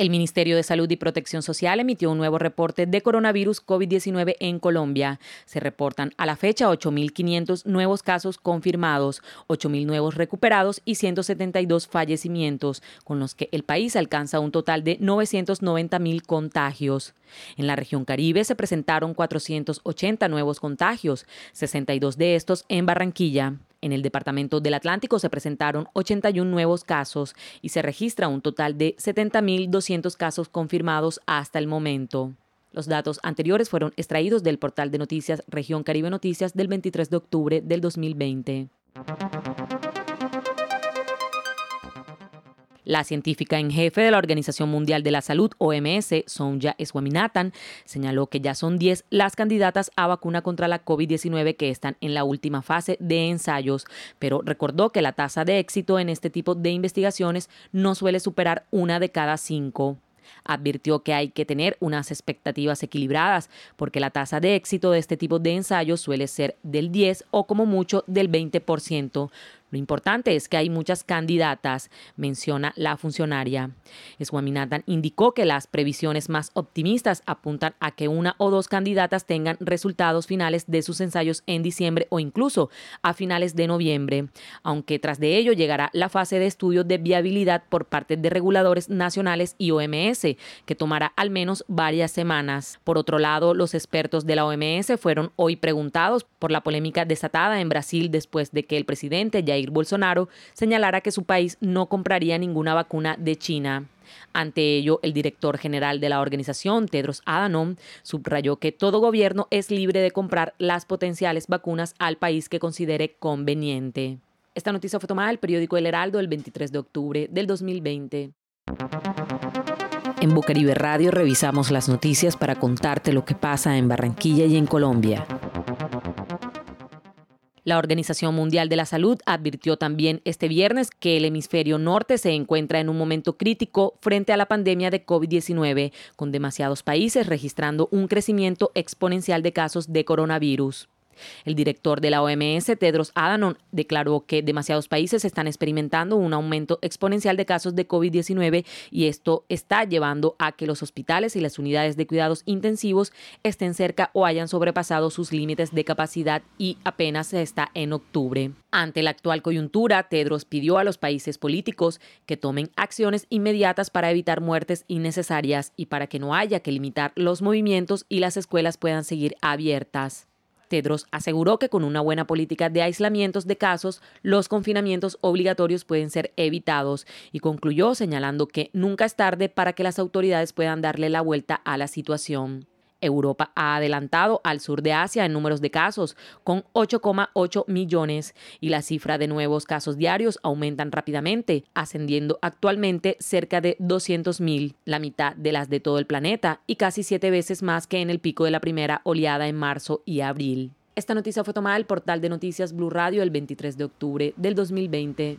El Ministerio de Salud y Protección Social emitió un nuevo reporte de coronavirus COVID-19 en Colombia. Se reportan a la fecha 8.500 nuevos casos confirmados, 8.000 nuevos recuperados y 172 fallecimientos, con los que el país alcanza un total de 990.000 contagios. En la región Caribe se presentaron 480 nuevos contagios, 62 de estos en Barranquilla. En el Departamento del Atlántico se presentaron 81 nuevos casos y se registra un total de 70.200 casos confirmados hasta el momento. Los datos anteriores fueron extraídos del portal de noticias Región Caribe Noticias del 23 de octubre del 2020. La científica en jefe de la Organización Mundial de la Salud, OMS, Sonja Swaminathan, señaló que ya son 10 las candidatas a vacuna contra la COVID-19 que están en la última fase de ensayos, pero recordó que la tasa de éxito en este tipo de investigaciones no suele superar una de cada cinco. Advirtió que hay que tener unas expectativas equilibradas, porque la tasa de éxito de este tipo de ensayos suele ser del 10 o como mucho del 20%, lo importante es que hay muchas candidatas, menciona la funcionaria. Swaminathan indicó que las previsiones más optimistas apuntan a que una o dos candidatas tengan resultados finales de sus ensayos en diciembre o incluso a finales de noviembre, aunque tras de ello llegará la fase de estudio de viabilidad por parte de reguladores nacionales y OMS, que tomará al menos varias semanas. Por otro lado, los expertos de la OMS fueron hoy preguntados por la polémica desatada en Brasil después de que el presidente Jair Bolsonaro señalara que su país no compraría ninguna vacuna de China. Ante ello, el director general de la organización, Tedros Adhanom, subrayó que todo gobierno es libre de comprar las potenciales vacunas al país que considere conveniente. Esta noticia fue tomada del periódico El Heraldo el 23 de octubre del 2020. En Bucaribe Radio revisamos las noticias para contarte lo que pasa en Barranquilla y en Colombia. La Organización Mundial de la Salud advirtió también este viernes que el hemisferio norte se encuentra en un momento crítico frente a la pandemia de COVID-19, con demasiados países registrando un crecimiento exponencial de casos de coronavirus. El director de la OMS, Tedros Adhanom, declaró que demasiados países están experimentando un aumento exponencial de casos de COVID-19 y esto está llevando a que los hospitales y las unidades de cuidados intensivos estén cerca o hayan sobrepasado sus límites de capacidad y apenas está en octubre. Ante la actual coyuntura, Tedros pidió a los países políticos que tomen acciones inmediatas para evitar muertes innecesarias y para que no haya que limitar los movimientos y las escuelas puedan seguir abiertas. Tedros aseguró que con una buena política de aislamientos de casos, los confinamientos obligatorios pueden ser evitados y concluyó señalando que nunca es tarde para que las autoridades puedan darle la vuelta a la situación. Europa ha adelantado al sur de Asia en números de casos, con 8,8 millones, y la cifra de nuevos casos diarios aumentan rápidamente, ascendiendo actualmente cerca de 200.000, la mitad de las de todo el planeta y casi siete veces más que en el pico de la primera oleada en marzo y abril. Esta noticia fue tomada del portal de noticias Blue Radio el 23 de octubre del 2020.